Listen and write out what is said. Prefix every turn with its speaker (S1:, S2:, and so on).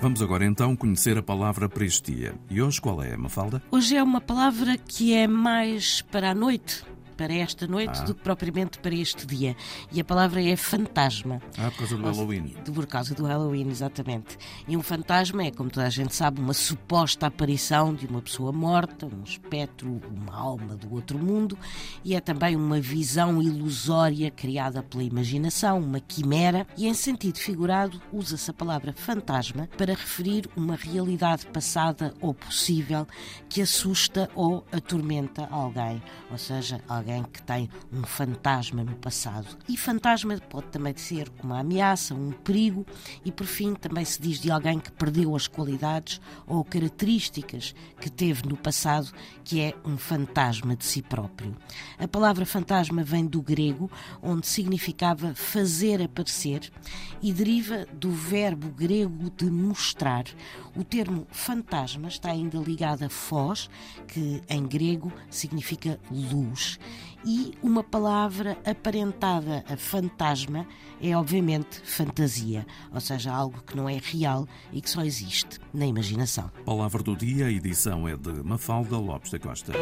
S1: Vamos agora então conhecer a palavra para dia. E hoje qual é, Mafalda?
S2: Hoje é uma palavra que é mais para a noite para esta noite ah. do que propriamente para este dia. E a palavra é fantasma.
S1: Ah, por causa do Halloween.
S2: Por causa do Halloween, exatamente. E um fantasma é, como toda a gente sabe, uma suposta aparição de uma pessoa morta, um espectro, uma alma do outro mundo, e é também uma visão ilusória criada pela imaginação, uma quimera, e em sentido figurado usa-se a palavra fantasma para referir uma realidade passada ou possível que assusta ou atormenta alguém, ou seja, alguém alguém que tem um fantasma no passado. E fantasma pode também ser uma ameaça, um perigo, e por fim também se diz de alguém que perdeu as qualidades ou características que teve no passado, que é um fantasma de si próprio. A palavra fantasma vem do grego, onde significava fazer aparecer, e deriva do verbo grego de mostrar. O termo fantasma está ainda ligado a fós, que em grego significa luz e uma palavra aparentada a fantasma é obviamente fantasia, ou seja, algo que não é real e que só existe na imaginação.
S1: Palavra do dia, a edição é de Mafalda Lopes da Costa.